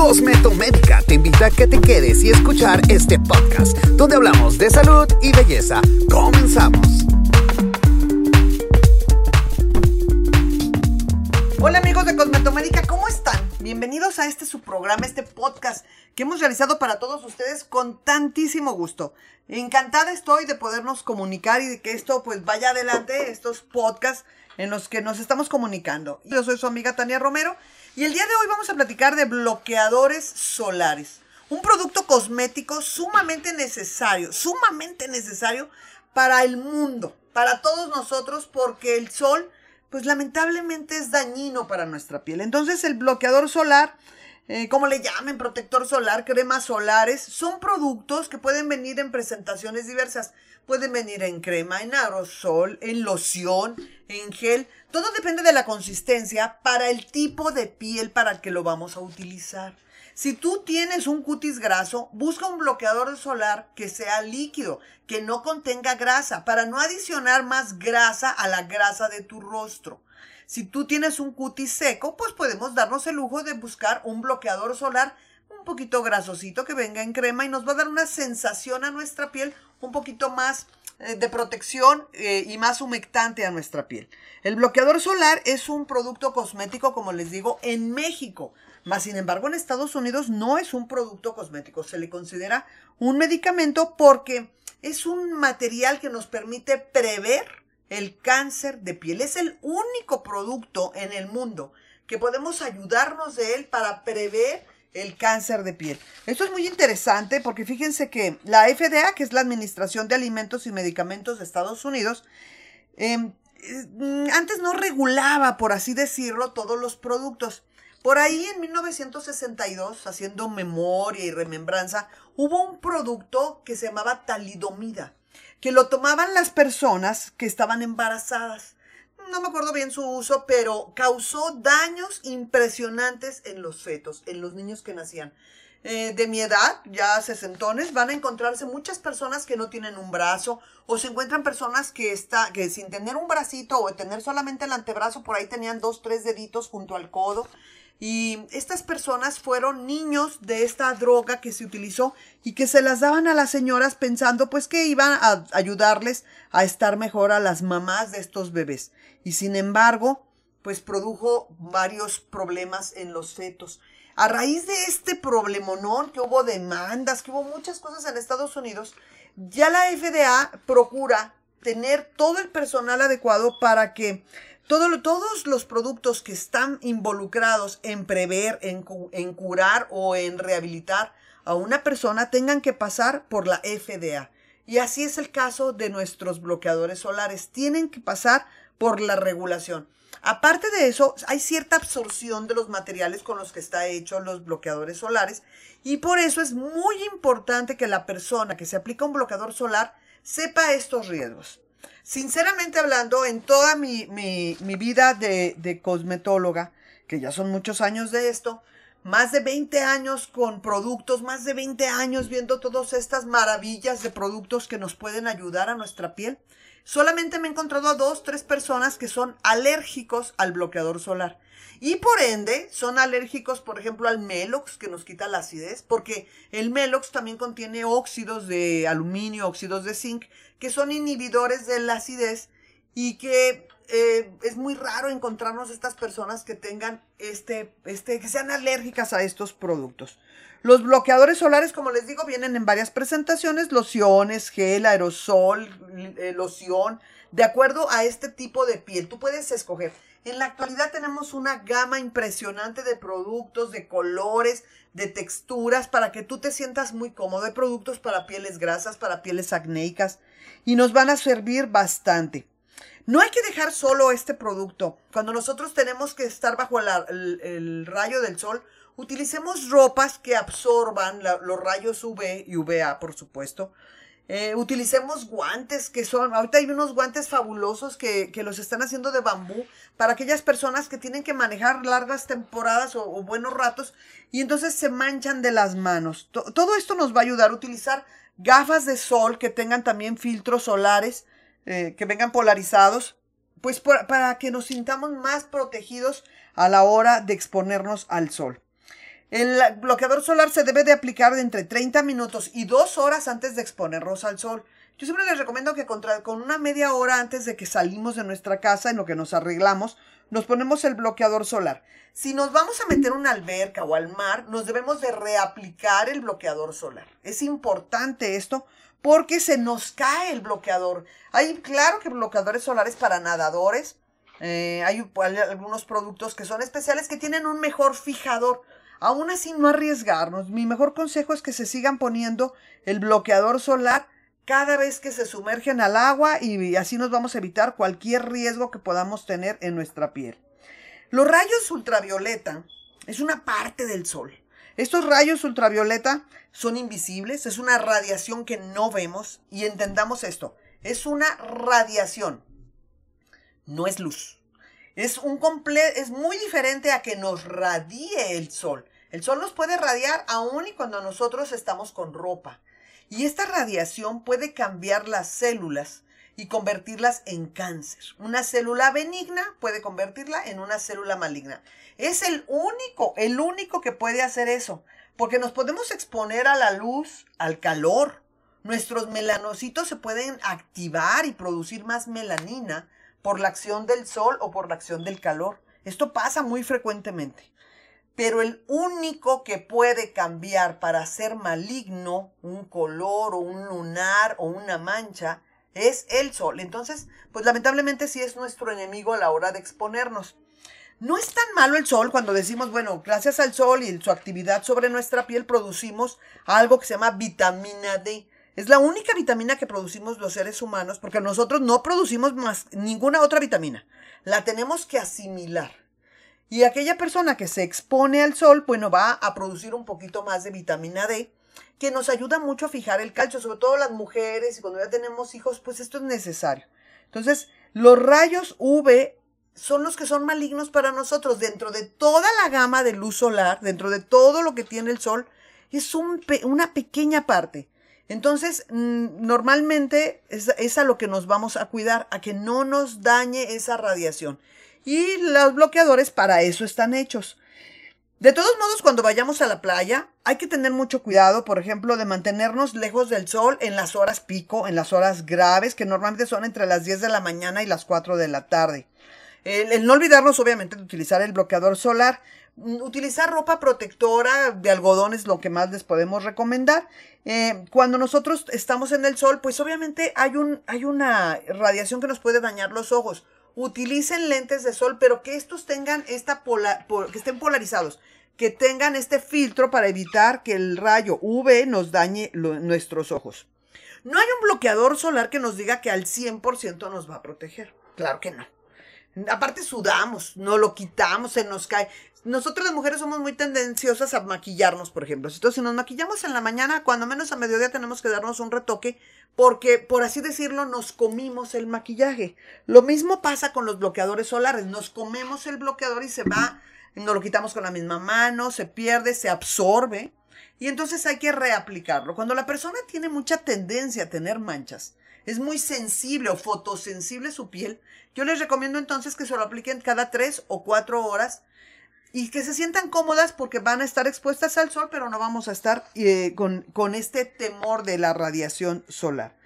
Cosmetomédica te invita a que te quedes y escuchar este podcast, donde hablamos de salud y belleza. Comenzamos. Hola amigos de Cosmetomédica, ¿cómo están? Bienvenidos a este su programa, este podcast que hemos realizado para todos ustedes con tantísimo gusto. Encantada estoy de podernos comunicar y de que esto pues vaya adelante, estos podcasts en los que nos estamos comunicando. Yo soy su amiga Tania Romero y el día de hoy vamos a platicar de bloqueadores solares. Un producto cosmético sumamente necesario, sumamente necesario para el mundo, para todos nosotros, porque el sol, pues lamentablemente es dañino para nuestra piel. Entonces el bloqueador solar, eh, como le llamen, protector solar, cremas solares, son productos que pueden venir en presentaciones diversas. Pueden venir en crema, en aerosol, en loción, en gel. Todo depende de la consistencia para el tipo de piel para el que lo vamos a utilizar. Si tú tienes un cutis graso, busca un bloqueador solar que sea líquido, que no contenga grasa, para no adicionar más grasa a la grasa de tu rostro. Si tú tienes un cutis seco, pues podemos darnos el lujo de buscar un bloqueador solar un poquito grasosito que venga en crema y nos va a dar una sensación a nuestra piel un poquito más eh, de protección eh, y más humectante a nuestra piel. El bloqueador solar es un producto cosmético, como les digo, en México. Más sin embargo, en Estados Unidos no es un producto cosmético, se le considera un medicamento porque es un material que nos permite prever el cáncer de piel. Es el único producto en el mundo que podemos ayudarnos de él para prever el cáncer de piel. Esto es muy interesante porque fíjense que la FDA, que es la Administración de Alimentos y Medicamentos de Estados Unidos, em, eh, antes no regulaba, por así decirlo, todos los productos. Por ahí en 1962, haciendo memoria y remembranza, hubo un producto que se llamaba talidomida, que lo tomaban las personas que estaban embarazadas no me acuerdo bien su uso, pero causó daños impresionantes en los fetos, en los niños que nacían. Eh, de mi edad, ya sesentones, van a encontrarse muchas personas que no tienen un brazo o se encuentran personas que, está, que sin tener un bracito o tener solamente el antebrazo, por ahí tenían dos, tres deditos junto al codo y estas personas fueron niños de esta droga que se utilizó y que se las daban a las señoras pensando pues que iban a ayudarles a estar mejor a las mamás de estos bebés. Y sin embargo, pues produjo varios problemas en los fetos. A raíz de este problemonón, que hubo demandas, que hubo muchas cosas en Estados Unidos, ya la FDA procura tener todo el personal adecuado para que todos los productos que están involucrados en prever, en, en curar o en rehabilitar a una persona tengan que pasar por la FDA. Y así es el caso de nuestros bloqueadores solares. Tienen que pasar por la regulación. Aparte de eso, hay cierta absorción de los materiales con los que está hecho los bloqueadores solares y por eso es muy importante que la persona que se aplica un bloqueador solar sepa estos riesgos. Sinceramente hablando, en toda mi, vida de, de cosmetóloga, que ya son muchos años de esto, más de 20 años con productos, más de 20 años viendo todas estas maravillas de productos que nos pueden ayudar a nuestra piel. Solamente me he encontrado a dos, tres personas que son alérgicos al bloqueador solar. Y por ende, son alérgicos, por ejemplo, al Melox, que nos quita la acidez, porque el Melox también contiene óxidos de aluminio, óxidos de zinc, que son inhibidores de la acidez y que eh, es muy raro encontrarnos estas personas que tengan este, este, que sean alérgicas a estos productos. Los bloqueadores solares, como les digo, vienen en varias presentaciones, lociones, gel, aerosol, eh, loción, de acuerdo a este tipo de piel. Tú puedes escoger. En la actualidad tenemos una gama impresionante de productos, de colores, de texturas, para que tú te sientas muy cómodo. De productos para pieles grasas, para pieles acnéicas, y nos van a servir bastante. No hay que dejar solo este producto. Cuando nosotros tenemos que estar bajo el, rayo del sol, utilicemos ropas que absorban los rayos UV y UVA, por supuesto. Eh, utilicemos guantes que son, ahorita hay unos guantes fabulosos que, los están haciendo de bambú para aquellas personas que tienen que manejar largas temporadas o, buenos ratos y entonces se manchan de las manos. todo esto nos va a ayudar a utilizar gafas de sol que tengan también filtros solares, eh, que vengan polarizados, pues para que nos sintamos más protegidos a la hora de exponernos al sol. El bloqueador solar se debe de aplicar de entre 30 minutos y 2 horas antes de exponernos al sol. Yo siempre les recomiendo que con una media hora antes de que salimos de nuestra casa, en lo que nos arreglamos, nos ponemos el bloqueador solar. Si nos vamos a meter una alberca o al mar, nos debemos de reaplicar el bloqueador solar. Es importante esto porque se nos cae el bloqueador. Hay, claro que bloqueadores solares para nadadores. Eh, hay algunos productos que son especiales que tienen un mejor fijador. Aún así, no arriesgarnos. Mi mejor consejo es que se sigan poniendo el bloqueador solar cada vez que se sumergen al agua y así nos vamos a evitar cualquier riesgo que podamos tener en nuestra piel. Los rayos ultravioleta es una parte del sol. Estos rayos ultravioleta son invisibles, es una radiación que no vemos y entendamos esto, es una radiación, no es luz. Es, un es muy diferente a que nos radie el sol. El sol nos puede radiar aún y cuando nosotros estamos con ropa. Y esta radiación puede cambiar las células y convertirlas en cáncer. Una célula benigna puede convertirla en una célula maligna. Es el único, el único que puede hacer eso, porque nos podemos exponer a la luz, al calor. Nuestros melanocitos se pueden activar y producir más melanina por la acción del sol o por la acción del calor. Esto pasa muy frecuentemente. Pero el único que puede cambiar para ser maligno un color o un lunar o una mancha es el sol. Entonces, pues lamentablemente sí es nuestro enemigo a la hora de exponernos. No es tan malo el sol cuando decimos, bueno, gracias al sol y su actividad sobre nuestra piel producimos algo que se llama vitamina D. Es la única vitamina que producimos los seres humanos porque nosotros no producimos más ninguna otra vitamina. La tenemos que asimilar. Y aquella persona que se expone al sol, bueno, va a producir un poquito más de vitamina D, que nos ayuda mucho a fijar el calcio, sobre todo las mujeres y cuando ya tenemos hijos, pues esto es necesario. Entonces, los rayos UV son los que son malignos para nosotros. Dentro de toda la gama de luz solar, dentro de todo lo que tiene el sol, es una pequeña parte. Entonces, mm, normalmente es a lo que nos vamos a cuidar, a que no nos dañe esa radiación. Y los bloqueadores para eso están hechos. De todos modos, cuando vayamos a la playa, hay que tener mucho cuidado, por ejemplo, de mantenernos lejos del sol en las horas pico, en las horas graves, que normalmente son entre las 10 de la mañana y las 4 de la tarde. El, no olvidarnos, obviamente, de utilizar el bloqueador solar. Mm, utilizar ropa protectora de algodón es lo que más les podemos recomendar. Eh, cuando nosotros estamos en el sol, pues obviamente hay, un, hay una radiación que nos puede dañar los ojos utilicen lentes de sol, pero que estos tengan esta que estén polarizados, que tengan este filtro para evitar que el rayo UV nos dañe nuestros ojos. No hay un bloqueador solar que nos diga que al 100% nos va a proteger. Claro que no. Aparte sudamos, no lo quitamos, se nos cae. Nosotros las mujeres somos muy tendenciosas a maquillarnos, por ejemplo. Entonces, si nos maquillamos en la mañana, cuando menos a mediodía tenemos que darnos un retoque porque, por así decirlo, nos comimos el maquillaje. Lo mismo pasa con los bloqueadores solares. Nos comemos el bloqueador y se va, nos lo quitamos con la misma mano, se pierde, se absorbe. Y entonces hay que reaplicarlo. Cuando la persona tiene mucha tendencia a tener manchas, es muy sensible o fotosensible su piel, yo les recomiendo entonces que se lo apliquen cada tres o cuatro horas y que se sientan cómodas porque van a estar expuestas al sol, pero no vamos a estar eh, con, este temor de la radiación solar.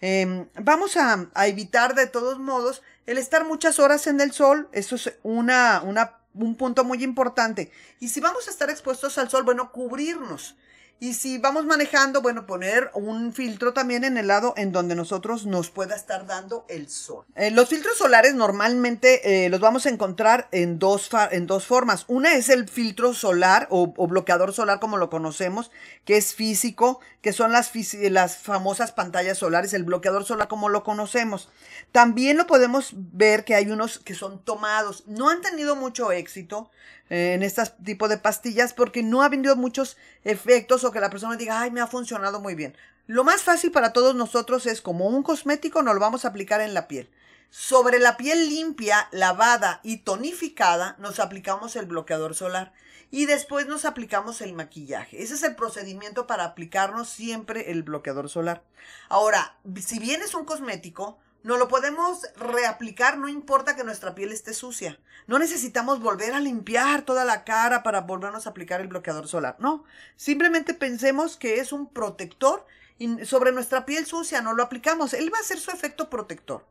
Em, vamos a, evitar de todos modos el estar muchas horas en el sol, eso es una, una, un punto muy importante. Y si vamos a estar expuestos al sol, bueno, cubrirnos. Y si vamos manejando, bueno, poner un filtro también en el lado en donde nosotros nos pueda estar dando el sol. Eh, los filtros solares normalmente eh, los vamos a encontrar en dos, en dos formas. Una es el filtro solar o, bloqueador solar como lo conocemos, que es físico, que son las, las famosas pantallas solares, el bloqueador solar como lo conocemos. También lo podemos ver que hay unos que son tomados. No han tenido mucho éxito en este tipo de pastillas porque no ha vendido muchos efectos o que la persona diga, ay, me ha funcionado muy bien. Lo más fácil para todos nosotros es como un cosmético, nos lo vamos a aplicar en la piel. Sobre la piel limpia, lavada y tonificada, nos aplicamos el bloqueador solar y después nos aplicamos el maquillaje. Ese es el procedimiento para aplicarnos siempre el bloqueador solar. Ahora, si bien es un cosmético, No lo podemos reaplicar, no importa que nuestra piel esté sucia. No necesitamos volver a limpiar toda la cara para volvernos a aplicar el bloqueador solar. No, simplemente pensemos que es un protector y sobre nuestra piel sucia no lo aplicamos. Él va a hacer su efecto protector.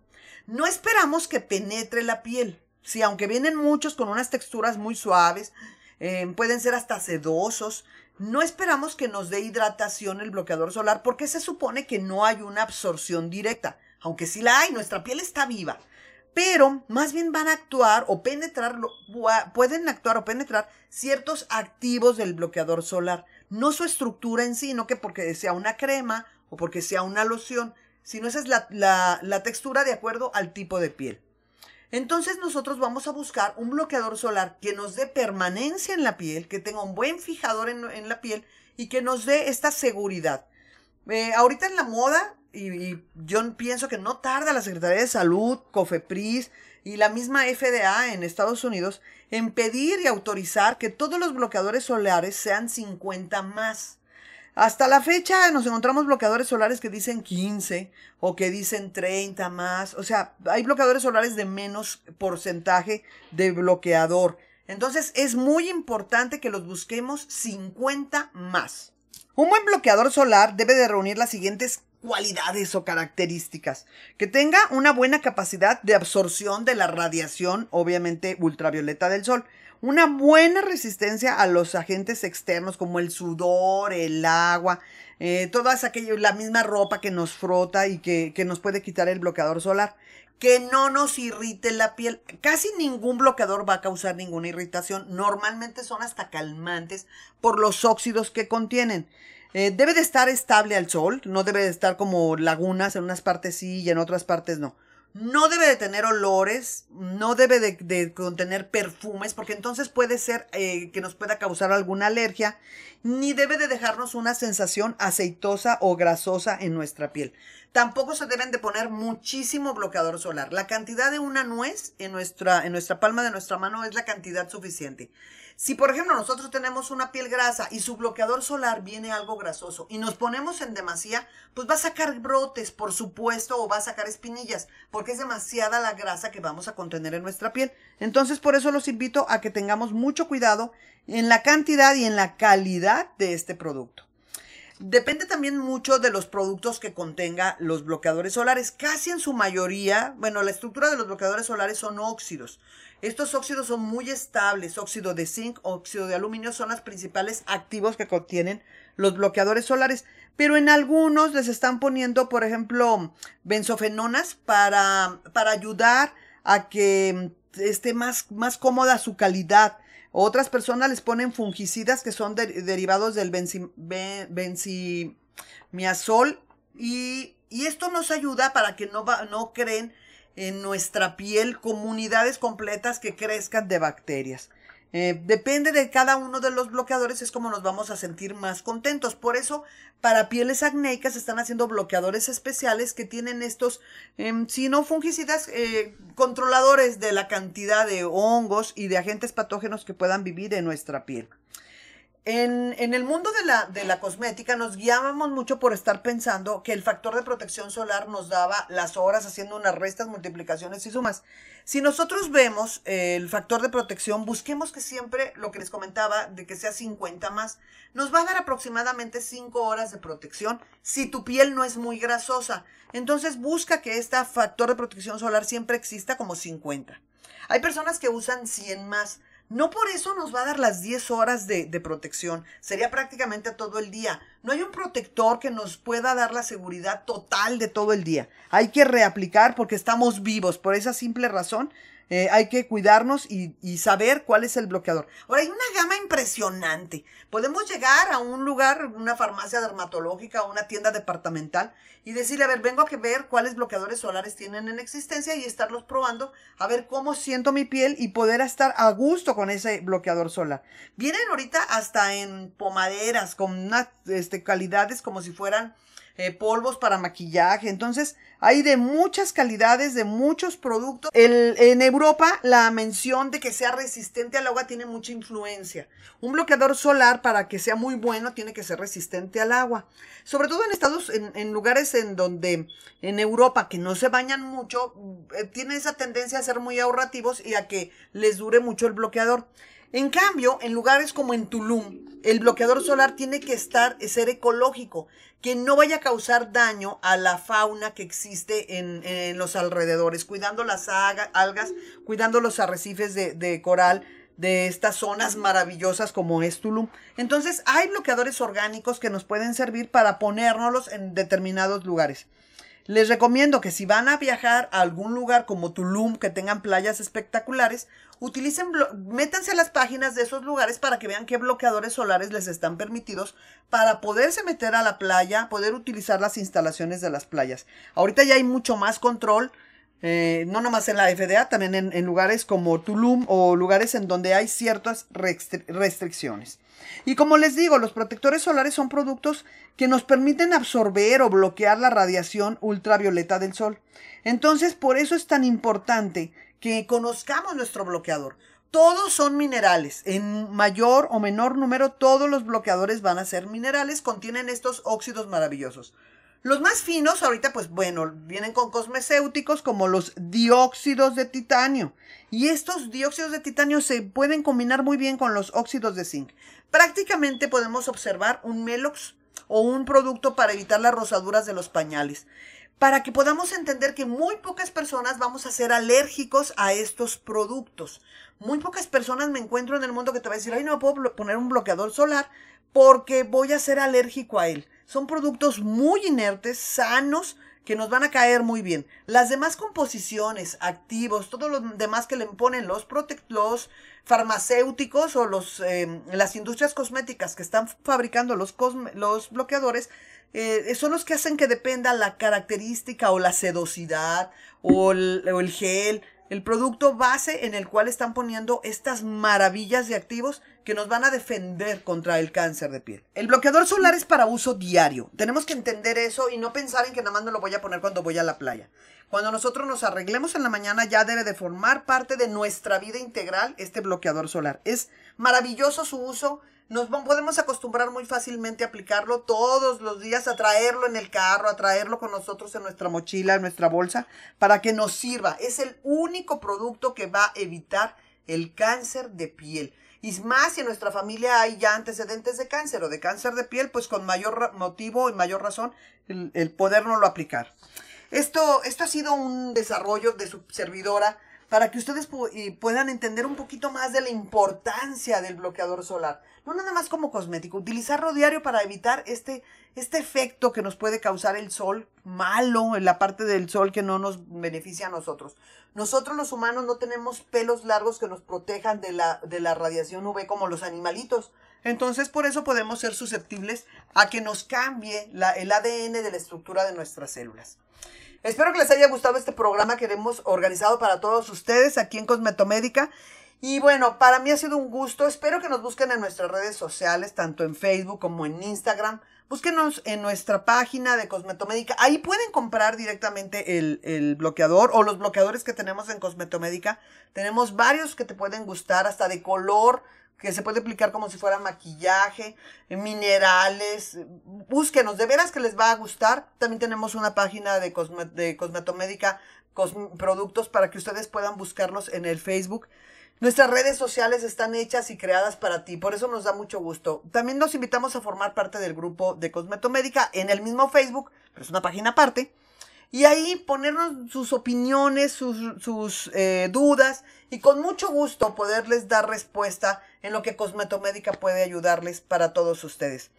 No esperamos que penetre la piel. Si aunque vienen muchos con unas texturas muy suaves, eh, pueden ser hasta sedosos, no esperamos que nos dé hidratación el bloqueador solar porque se supone que no hay una absorción directa aunque sí la hay, nuestra piel está viva. Pero más bien van a actuar o penetrar, pueden actuar o penetrar ciertos activos del bloqueador solar. No su estructura en sí, no que porque sea una crema o porque sea una loción, sino esa es la, textura de acuerdo al tipo de piel. Entonces nosotros vamos a buscar un bloqueador solar que nos dé permanencia en la piel, que tenga un buen fijador en, la piel y que nos dé esta seguridad. Eh, ahorita en la moda y, yo pienso que no tarda la Secretaría de Salud, COFEPRIS y la misma FDA en Estados Unidos en pedir y autorizar que todos los bloqueadores solares sean 50 más. Hasta la fecha nos encontramos bloqueadores solares que dicen 15 o que dicen 30 más. O sea, hay bloqueadores solares de menos porcentaje de bloqueador. Entonces es muy importante que los busquemos 50 más. Un buen bloqueador solar debe de reunir las siguientes cualidades o características. Que tenga una buena capacidad de absorción de la radiación, obviamente ultravioleta del sol. Una buena resistencia a los agentes externos como el sudor, el agua, eh, todas aquellas, la misma ropa que nos frota y que, que nos puede quitar el bloqueador solar. Que no nos irrite la piel. Casi ningún bloqueador va a causar ninguna irritación. Normalmente son hasta calmantes por los óxidos que contienen. Eh, debe de estar estable al sol, no debe de estar como lagunas, en unas partes sí y en otras partes no. No debe de tener olores, no debe de, contener perfumes, porque entonces puede ser eh, que nos pueda causar alguna alergia, ni debe de dejarnos una sensación aceitosa o grasosa en nuestra piel. Tampoco se deben de poner muchísimo bloqueador solar. La cantidad de una nuez en nuestra, en nuestra palma de nuestra mano es la cantidad suficiente. Si, por ejemplo, nosotros tenemos una piel grasa y su bloqueador solar viene algo grasoso y nos ponemos en demasía, pues va a sacar brotes, por supuesto, o va a sacar espinillas, porque es demasiada la grasa que vamos a contener en nuestra piel. Entonces, por eso los invito a que tengamos mucho cuidado en la cantidad y en la calidad de este producto. Depende también mucho de los productos que contenga los bloqueadores solares. Casi en su mayoría, bueno, la estructura de los bloqueadores solares son óxidos. Estos óxidos son muy estables. Óxido de zinc, óxido de aluminio son los principales activos que contienen los bloqueadores solares. Pero en algunos les están poniendo, por ejemplo, benzofenonas para, para ayudar a que esté más, más cómoda su calidad. Otras personas les ponen fungicidas que son derivados del benzimiazol y, y, esto nos ayuda para que no, no creen en nuestra piel comunidades completas que crezcan de bacterias. Eh, depende de cada uno de los bloqueadores, es como nos vamos a sentir más contentos. Por eso, para pieles acnéicas están haciendo bloqueadores especiales que tienen estos, em, si no fungicidas, eh, controladores de la cantidad de hongos y de agentes patógenos que puedan vivir en nuestra piel. En, el mundo de la, de la, cosmética nos guiábamos mucho por estar pensando que el factor de protección solar nos daba las horas haciendo unas restas, multiplicaciones y sumas. Si nosotros vemos el factor de protección, busquemos que siempre lo que les comentaba de que sea 50 más, nos va a dar aproximadamente 5 horas de protección si tu piel no es muy grasosa. Entonces busca que este factor de protección solar siempre exista como 50. Hay personas que usan 100 más. No por eso nos va a dar las 10 horas de, protección, sería prácticamente todo el día. No hay un protector que nos pueda dar la seguridad total de todo el día. Hay que reaplicar porque estamos vivos, por esa simple razón eh, hay que cuidarnos y, saber cuál es el bloqueador. Ahora, hay una gama impresionante. Podemos llegar a un lugar, una farmacia dermatológica o una tienda departamental y decirle, a ver, vengo a ver cuáles bloqueadores solares tienen en existencia y estarlos probando, a ver cómo siento mi piel y poder estar a gusto con ese bloqueador solar. Vienen ahorita hasta en pomaderas con unas este, calidades como si fueran eh, polvos para maquillaje. Entonces, hay de muchas calidades, de muchos productos. El, en Europa, la mención de que sea resistente al agua tiene mucha influencia. Un bloqueador solar, para que sea muy bueno, tiene que ser resistente al agua. Sobre todo en Estados, en, lugares en donde, en Europa, que no se bañan mucho, eh, tiene esa tendencia a ser muy ahorrativos y a que les dure mucho el bloqueador. En cambio, en lugares como en Tulum, el bloqueador solar tiene que estar, ser ecológico, que no vaya a causar daño a la fauna que existe en, los alrededores, cuidando las algas, cuidando los arrecifes de, de coral de estas zonas maravillosas como es Tulum. Entonces, hay bloqueadores orgánicos que nos pueden servir para ponérnoslos en determinados lugares. Les recomiendo que si van a viajar a algún lugar como Tulum, que tengan playas espectaculares, utilicen, métanse a las páginas de esos lugares para que vean qué bloqueadores solares les están permitidos para poderse meter a la playa, poder utilizar las instalaciones de las playas. Ahorita ya hay mucho más control, eh, no nomás en la FDA, también en, lugares como Tulum o lugares en donde hay ciertas restricciones. Y como les digo, los protectores solares son productos que nos permiten absorber o bloquear la radiación ultravioleta del sol. Entonces, por eso es tan importante que conozcamos nuestro bloqueador. Todos son minerales. En mayor o menor número, todos los bloqueadores van a ser minerales, contienen estos óxidos maravillosos. Los más finos, ahorita, pues bueno, vienen con cosmecéuticos como los dióxidos de titanio. Y estos dióxidos de titanio se pueden combinar muy bien con los óxidos de zinc. Prácticamente podemos observar un Melox o un producto para evitar las rosaduras de los pañales. Para que podamos entender que muy pocas personas vamos a ser alérgicos a estos productos. Muy pocas personas me encuentro en el mundo que te va a decir, ay, no puedo poner un bloqueador solar porque voy a ser alérgico a él. Son productos muy inertes, sanos, que nos van a caer muy bien. Las demás composiciones, activos, todo lo demás que le ponen los, los farmacéuticos o los, em, las industrias cosméticas que están fabricando los, los bloqueadores, eh, son los que hacen que dependa la característica o la sedosidad o el gel el producto base en el cual están poniendo estas maravillas de activos que nos van a defender contra el cáncer de piel. El bloqueador solar es para uso diario. Tenemos que entender eso y no pensar en que nada más me lo voy a poner cuando voy a la playa. Cuando nosotros nos arreglemos en la mañana ya debe de formar parte de nuestra vida integral este bloqueador solar. Es maravilloso su uso nos podemos acostumbrar muy fácilmente a aplicarlo todos los días, a traerlo en el carro, a traerlo con nosotros en nuestra mochila, en nuestra bolsa, para que nos sirva. Es el único producto que va a evitar el cáncer de piel. Y más si en nuestra familia hay ya antecedentes de cáncer o de cáncer de piel, pues con mayor motivo y mayor razón el, el podernoslo aplicar. Esto, esto ha sido un desarrollo de su servidora para que ustedes puedan entender un poquito más de la importancia del bloqueador solar. No nada más como cosmético, utilizarlo diario para evitar este, este efecto que nos puede causar el sol malo, en la parte del sol que no nos beneficia a nosotros. Nosotros los humanos no tenemos pelos largos que nos protejan de la, de la radiación UV como los animalitos. Entonces por eso podemos ser susceptibles a que nos cambie el ADN de la estructura de nuestras células. Espero que les haya gustado este programa que hemos organizado para todos ustedes aquí en Cosmetomédica. Y bueno, para mí ha sido un gusto. Espero que nos busquen en nuestras redes sociales, tanto en Facebook como en Instagram. Búsquenos en nuestra página de Cosmetomédica. Ahí pueden comprar directamente el, el, bloqueador o los bloqueadores que tenemos en Cosmetomédica. Tenemos varios que te pueden gustar, hasta de color, que se puede aplicar como si fuera maquillaje, minerales. Búsquenos, de veras que les va a gustar. También tenemos una página de, de cosmetomédica, productos para que ustedes puedan buscarlos en el Facebook. Nuestras redes sociales están hechas y creadas para ti, por eso nos da mucho gusto. También nos invitamos a formar parte del grupo de Cosmetomédica en el mismo Facebook, pero es una página aparte y ahí ponernos sus opiniones, sus, eh, dudas y con mucho gusto poderles dar respuesta en lo que Cosmetomédica puede ayudarles para todos ustedes.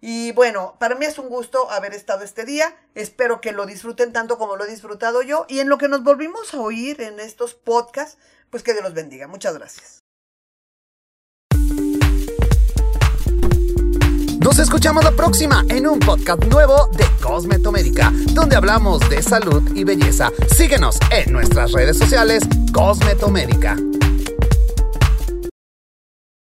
Y bueno, para mí es un gusto haber estado este día. Espero que lo disfruten tanto como lo he disfrutado yo. Y en lo que nos volvimos a oír en estos podcasts, pues que Dios los bendiga. Muchas gracias. Nos escuchamos la próxima en un podcast nuevo de Cosmetomédica, donde hablamos de salud y belleza. Síguenos en nuestras redes sociales Cosmetomédica.